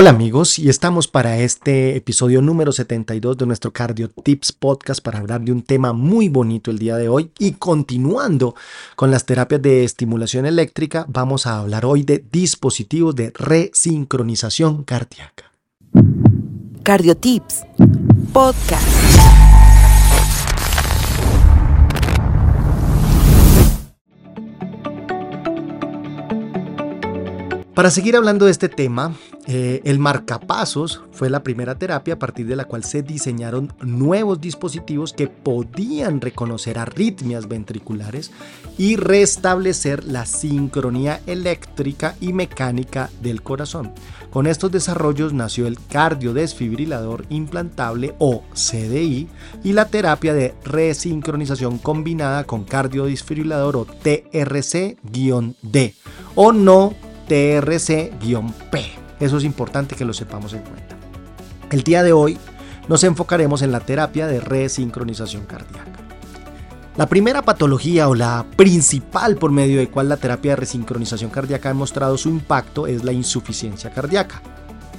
Hola amigos, y estamos para este episodio número 72 de nuestro Cardio Tips Podcast para hablar de un tema muy bonito el día de hoy. Y continuando con las terapias de estimulación eléctrica, vamos a hablar hoy de dispositivos de resincronización cardíaca. Cardio Tips Podcast. Para seguir hablando de este tema, eh, el marcapasos fue la primera terapia a partir de la cual se diseñaron nuevos dispositivos que podían reconocer arritmias ventriculares y restablecer la sincronía eléctrica y mecánica del corazón. Con estos desarrollos nació el cardiodesfibrilador implantable o CDI y la terapia de resincronización combinada con cardiodesfibrilador o TRC-D o no TRC-P. Eso es importante que lo sepamos en cuenta. El día de hoy nos enfocaremos en la terapia de resincronización cardíaca. La primera patología o la principal por medio de cual la terapia de resincronización cardíaca ha mostrado su impacto es la insuficiencia cardíaca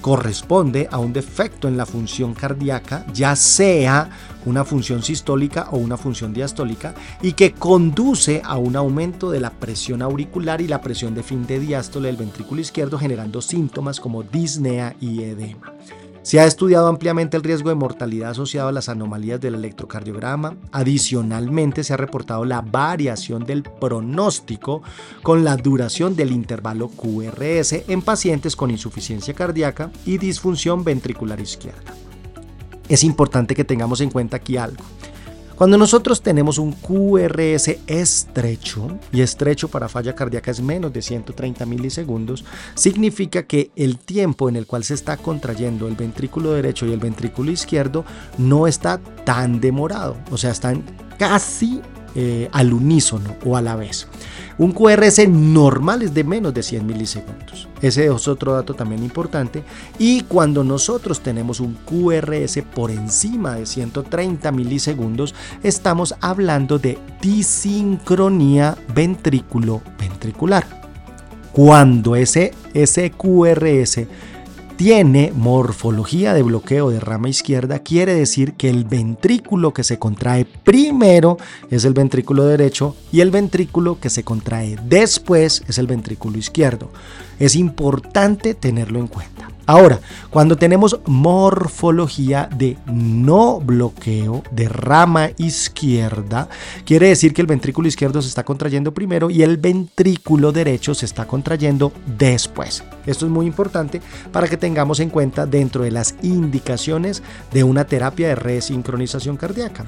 corresponde a un defecto en la función cardíaca, ya sea una función sistólica o una función diastólica, y que conduce a un aumento de la presión auricular y la presión de fin de diástole del ventrículo izquierdo, generando síntomas como disnea y edema. Se ha estudiado ampliamente el riesgo de mortalidad asociado a las anomalías del electrocardiograma. Adicionalmente, se ha reportado la variación del pronóstico con la duración del intervalo QRS en pacientes con insuficiencia cardíaca y disfunción ventricular izquierda. Es importante que tengamos en cuenta aquí algo. Cuando nosotros tenemos un QRS estrecho, y estrecho para falla cardíaca es menos de 130 milisegundos, significa que el tiempo en el cual se está contrayendo el ventrículo derecho y el ventrículo izquierdo no está tan demorado, o sea, están casi eh, al unísono o a la vez. Un QRS normal es de menos de 100 milisegundos. Ese es otro dato también importante. Y cuando nosotros tenemos un QRS por encima de 130 milisegundos, estamos hablando de disincronía ventrículo-ventricular. Cuando ese, ese QRS tiene morfología de bloqueo de rama izquierda, quiere decir que el ventrículo que se contrae primero es el ventrículo derecho y el ventrículo que se contrae después es el ventrículo izquierdo. Es importante tenerlo en cuenta. Ahora, cuando tenemos morfología de no bloqueo de rama izquierda, quiere decir que el ventrículo izquierdo se está contrayendo primero y el ventrículo derecho se está contrayendo después. Esto es muy importante para que tengamos en cuenta dentro de las indicaciones de una terapia de resincronización cardíaca.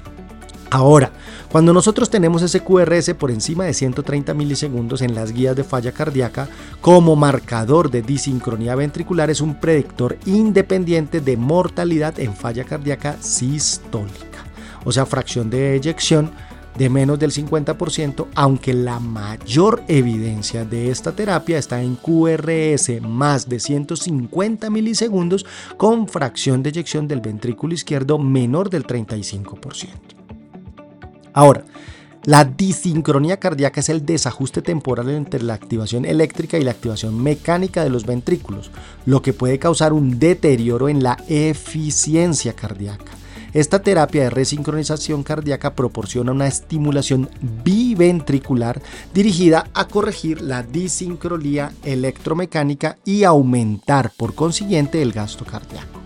Ahora, cuando nosotros tenemos ese QRS por encima de 130 milisegundos en las guías de falla cardíaca, como marcador de disincronía ventricular es un predictor independiente de mortalidad en falla cardíaca sistólica, o sea, fracción de eyección de menos del 50%, aunque la mayor evidencia de esta terapia está en QRS más de 150 milisegundos con fracción de eyección del ventrículo izquierdo menor del 35%. Ahora, la disincronía cardíaca es el desajuste temporal entre la activación eléctrica y la activación mecánica de los ventrículos, lo que puede causar un deterioro en la eficiencia cardíaca. Esta terapia de resincronización cardíaca proporciona una estimulación biventricular dirigida a corregir la disincronía electromecánica y aumentar por consiguiente el gasto cardíaco.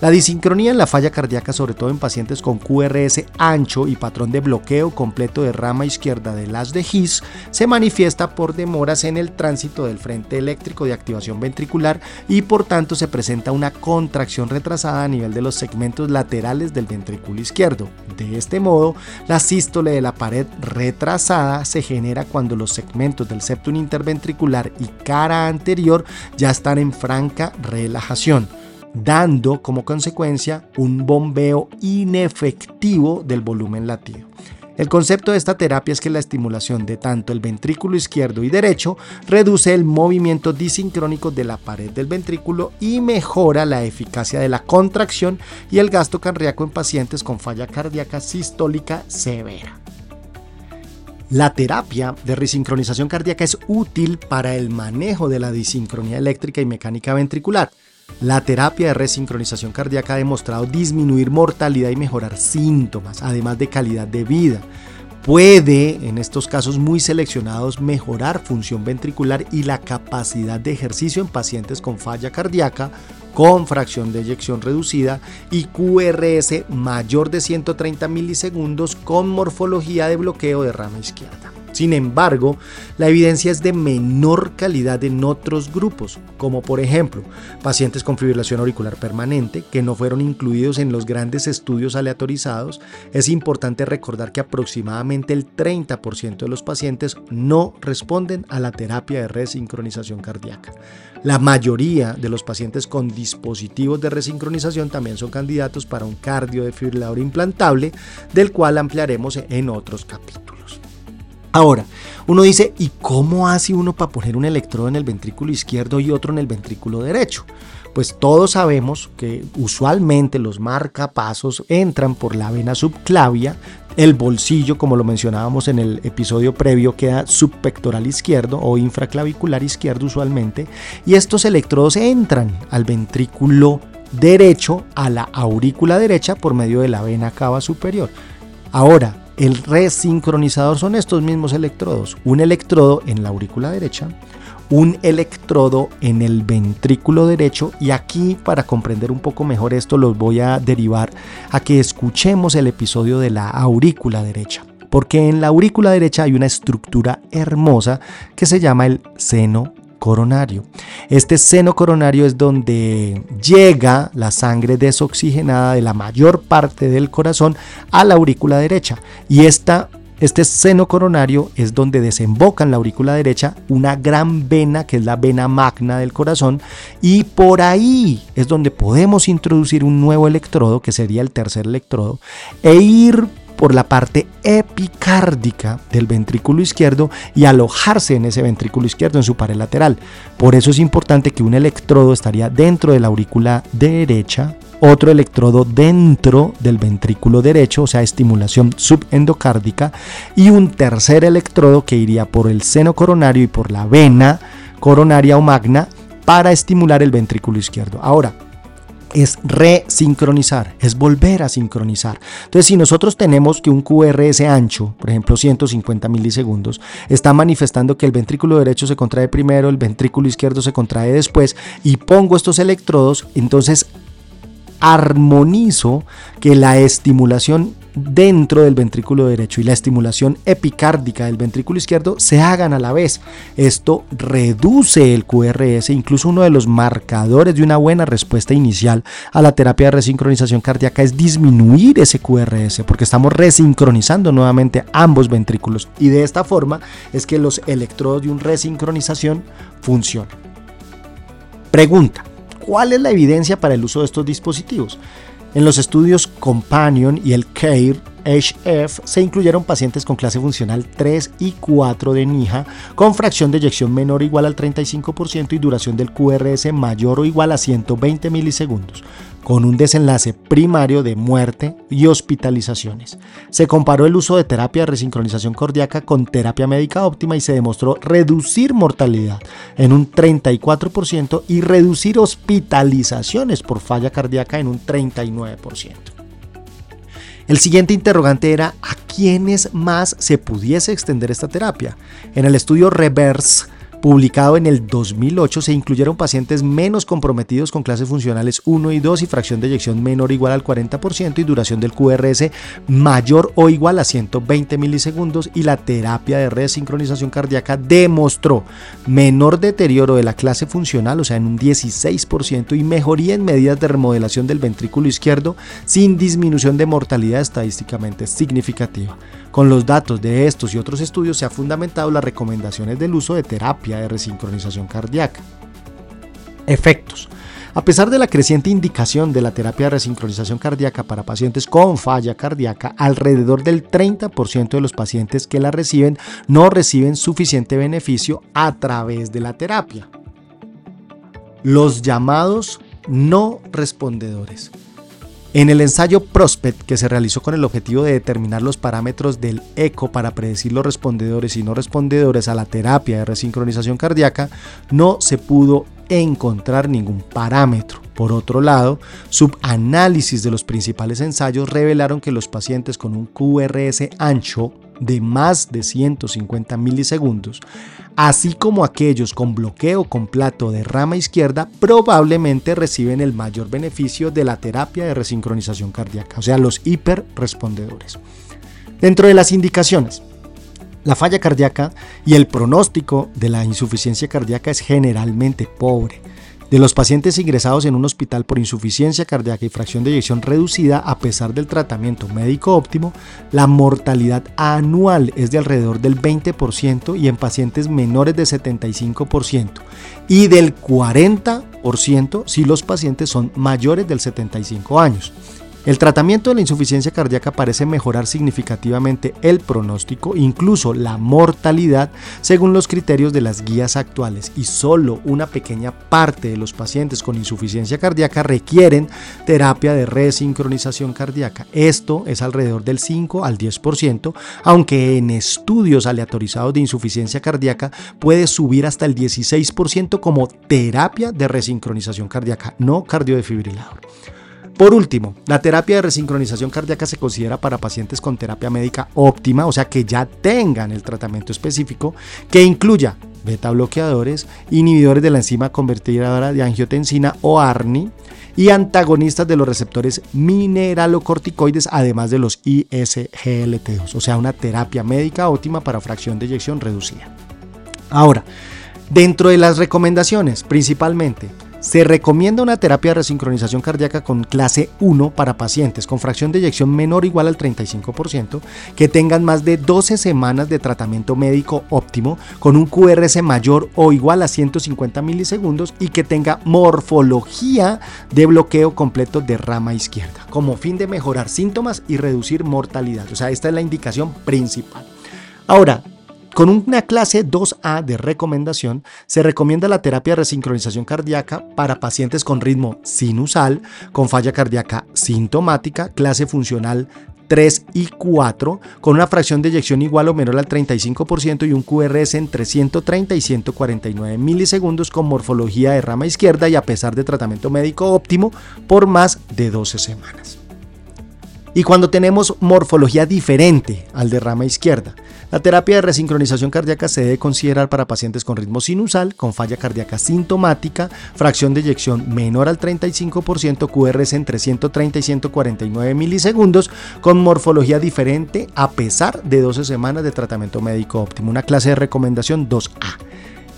La disincronía en la falla cardíaca, sobre todo en pacientes con QRS ancho y patrón de bloqueo completo de rama izquierda del haz de His, se manifiesta por demoras en el tránsito del frente eléctrico de activación ventricular y por tanto se presenta una contracción retrasada a nivel de los segmentos laterales del ventrículo izquierdo. De este modo, la sístole de la pared retrasada se genera cuando los segmentos del septum interventricular y cara anterior ya están en franca relajación dando como consecuencia un bombeo inefectivo del volumen latido. El concepto de esta terapia es que la estimulación de tanto el ventrículo izquierdo y derecho reduce el movimiento disincrónico de la pared del ventrículo y mejora la eficacia de la contracción y el gasto cardíaco en pacientes con falla cardíaca sistólica severa. La terapia de resincronización cardíaca es útil para el manejo de la disincronía eléctrica y mecánica ventricular La terapia de resincronización cardíaca ha demostrado disminuir mortalidad y mejorar síntomas, además de calidad de vida. Puede, en estos casos muy seleccionados, mejorar función ventricular y la capacidad de ejercicio en pacientes con falla cardíaca, con fracción de eyección reducida y QRS mayor de 130 milisegundos con morfología de bloqueo de rama izquierda. Sin embargo, la evidencia es de menor calidad en otros grupos, como por ejemplo pacientes con fibrilación auricular permanente que no fueron incluidos en los grandes estudios aleatorizados. Es importante recordar que aproximadamente el 30% de los pacientes no responden a la terapia de resincronización cardíaca. La mayoría de los pacientes con dispositivos de resincronización también son candidatos para un cardiodefibrilador implantable, del cual ampliaremos en otros capítulos. Ahora, uno dice, ¿y cómo hace uno para poner un electrodo en el ventrículo izquierdo y otro en el ventrículo derecho? Pues todos sabemos que usualmente los marcapasos entran por la vena subclavia, el bolsillo, como lo mencionábamos en el episodio previo, queda subpectoral izquierdo o infraclavicular izquierdo usualmente, y estos electrodos entran al ventrículo derecho, a la aurícula derecha por medio de la vena cava superior. Ahora, el resincronizador son estos mismos electrodos. Un electrodo en la aurícula derecha, un electrodo en el ventrículo derecho y aquí para comprender un poco mejor esto los voy a derivar a que escuchemos el episodio de la aurícula derecha. Porque en la aurícula derecha hay una estructura hermosa que se llama el seno coronario. Este seno coronario es donde llega la sangre desoxigenada de la mayor parte del corazón a la aurícula derecha. Y esta este seno coronario es donde desemboca en la aurícula derecha una gran vena que es la vena magna del corazón y por ahí es donde podemos introducir un nuevo electrodo que sería el tercer electrodo e ir por la parte epicárdica del ventrículo izquierdo y alojarse en ese ventrículo izquierdo en su pared lateral. Por eso es importante que un electrodo estaría dentro de la aurícula derecha, otro electrodo dentro del ventrículo derecho, o sea, estimulación subendocárdica, y un tercer electrodo que iría por el seno coronario y por la vena coronaria o magna para estimular el ventrículo izquierdo. Ahora, es resincronizar, es volver a sincronizar. Entonces, si nosotros tenemos que un QRS ancho, por ejemplo 150 milisegundos, está manifestando que el ventrículo derecho se contrae primero, el ventrículo izquierdo se contrae después, y pongo estos electrodos, entonces armonizo que la estimulación dentro del ventrículo derecho y la estimulación epicárdica del ventrículo izquierdo se hagan a la vez. Esto reduce el QRS, incluso uno de los marcadores de una buena respuesta inicial a la terapia de resincronización cardíaca es disminuir ese QRS, porque estamos resincronizando nuevamente ambos ventrículos y de esta forma es que los electrodos de un resincronización funcionan. Pregunta, ¿cuál es la evidencia para el uso de estos dispositivos? En los estudios Companion y el CARE HF se incluyeron pacientes con clase funcional 3 y 4 de NIJA con fracción de eyección menor o igual al 35% y duración del QRS mayor o igual a 120 milisegundos con un desenlace primario de muerte y hospitalizaciones. Se comparó el uso de terapia de resincronización cardíaca con terapia médica óptima y se demostró reducir mortalidad en un 34% y reducir hospitalizaciones por falla cardíaca en un 39%. El siguiente interrogante era a quiénes más se pudiese extender esta terapia. En el estudio Reverse publicado en el 2008, se incluyeron pacientes menos comprometidos con clases funcionales 1 y 2 y fracción de eyección menor o igual al 40% y duración del QRS mayor o igual a 120 milisegundos y la terapia de resincronización cardíaca demostró menor deterioro de la clase funcional, o sea, en un 16% y mejoría en medidas de remodelación del ventrículo izquierdo sin disminución de mortalidad estadísticamente significativa. Con los datos de estos y otros estudios se ha fundamentado las recomendaciones del uso de terapia de resincronización cardíaca. Efectos. A pesar de la creciente indicación de la terapia de resincronización cardíaca para pacientes con falla cardíaca, alrededor del 30% de los pacientes que la reciben no reciben suficiente beneficio a través de la terapia. Los llamados no respondedores. En el ensayo Prospect, que se realizó con el objetivo de determinar los parámetros del eco para predecir los respondedores y no respondedores a la terapia de resincronización cardíaca, no se pudo encontrar ningún parámetro. Por otro lado, subanálisis de los principales ensayos revelaron que los pacientes con un QRS ancho de más de 150 milisegundos, así como aquellos con bloqueo completo de rama izquierda, probablemente reciben el mayor beneficio de la terapia de resincronización cardíaca, o sea, los hiperrespondedores. Dentro de las indicaciones, la falla cardíaca y el pronóstico de la insuficiencia cardíaca es generalmente pobre. De los pacientes ingresados en un hospital por insuficiencia cardíaca y fracción de eyección reducida, a pesar del tratamiento médico óptimo, la mortalidad anual es de alrededor del 20% y en pacientes menores de 75% y del 40% si los pacientes son mayores del 75 años. El tratamiento de la insuficiencia cardíaca parece mejorar significativamente el pronóstico, incluso la mortalidad, según los criterios de las guías actuales, y solo una pequeña parte de los pacientes con insuficiencia cardíaca requieren terapia de resincronización cardíaca. Esto es alrededor del 5 al 10%, aunque en estudios aleatorizados de insuficiencia cardíaca puede subir hasta el 16% como terapia de resincronización cardíaca, no cardiodefibrilador. Por último, la terapia de resincronización cardíaca se considera para pacientes con terapia médica óptima, o sea que ya tengan el tratamiento específico que incluya beta bloqueadores, inhibidores de la enzima convertidora de angiotensina o ARNI y antagonistas de los receptores mineralocorticoides, además de los ISGLT2, o sea, una terapia médica óptima para fracción de eyección reducida. Ahora, dentro de las recomendaciones, principalmente, se recomienda una terapia de resincronización cardíaca con clase 1 para pacientes con fracción de eyección menor o igual al 35%, que tengan más de 12 semanas de tratamiento médico óptimo con un QRS mayor o igual a 150 milisegundos y que tenga morfología de bloqueo completo de rama izquierda, como fin de mejorar síntomas y reducir mortalidad. O sea, esta es la indicación principal. Ahora, con una clase 2A de recomendación, se recomienda la terapia de resincronización cardíaca para pacientes con ritmo sinusal, con falla cardíaca sintomática, clase funcional 3 y 4, con una fracción de eyección igual o menor al 35% y un QRS entre 130 y 149 milisegundos con morfología de rama izquierda y a pesar de tratamiento médico óptimo por más de 12 semanas. Y cuando tenemos morfología diferente al de rama izquierda, la terapia de resincronización cardíaca se debe considerar para pacientes con ritmo sinusal, con falla cardíaca sintomática, fracción de eyección menor al 35%, QRS entre 130 y 149 milisegundos, con morfología diferente a pesar de 12 semanas de tratamiento médico óptimo. Una clase de recomendación 2A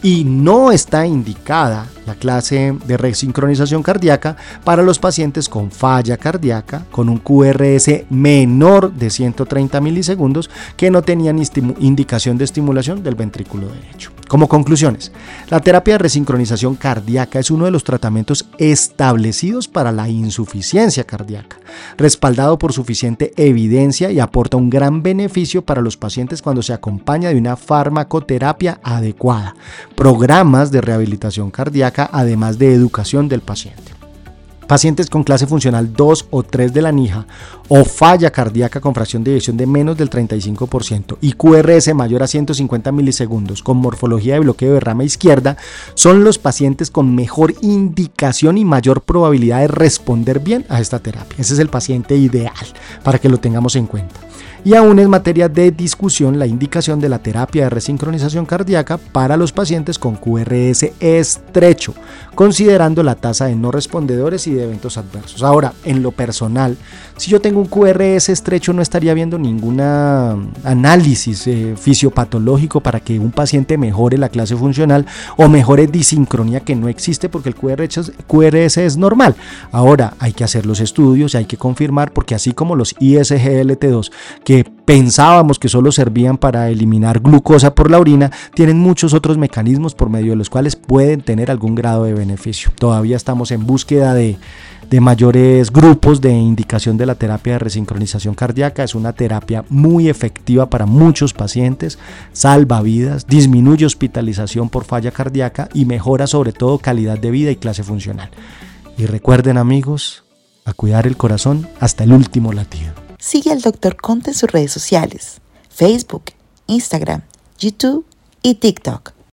y no está indicada la clase de resincronización cardíaca para los pacientes con falla cardíaca con un QRS menor de 130 milisegundos que no tenían indicación de estimulación del ventrículo derecho. Como conclusiones, la terapia de resincronización cardíaca es uno de los tratamientos establecidos para la insuficiencia cardíaca, respaldado por suficiente evidencia y aporta un gran beneficio para los pacientes cuando se acompaña de una farmacoterapia adecuada, programas de rehabilitación cardíaca, además de educación del paciente. Pacientes con clase funcional 2 o 3 de la NIJA o falla cardíaca con fracción de eyección de menos del 35% y QRS mayor a 150 milisegundos con morfología de bloqueo de rama izquierda son los pacientes con mejor indicación y mayor probabilidad de responder bien a esta terapia. Ese es el paciente ideal para que lo tengamos en cuenta y aún es materia de discusión la indicación de la terapia de resincronización cardíaca para los pacientes con QRS estrecho, considerando la tasa de no respondedores y de eventos adversos. Ahora, en lo personal, si yo tengo un QRS estrecho no estaría viendo ningún análisis eh, fisiopatológico para que un paciente mejore la clase funcional o mejore disincronía que no existe porque el QRS, QRS es normal. Ahora hay que hacer los estudios y hay que confirmar porque así como los ISGLT2 que pensábamos que solo servían para eliminar glucosa por la orina, tienen muchos otros mecanismos por medio de los cuales pueden tener algún grado de beneficio. Todavía estamos en búsqueda de, de mayores grupos de indicación de la terapia de resincronización cardíaca. Es una terapia muy efectiva para muchos pacientes, salva vidas, disminuye hospitalización por falla cardíaca y mejora sobre todo calidad de vida y clase funcional. Y recuerden amigos, a cuidar el corazón hasta el último latido. Sigue al Dr. Conte en sus redes sociales, Facebook, Instagram, YouTube y TikTok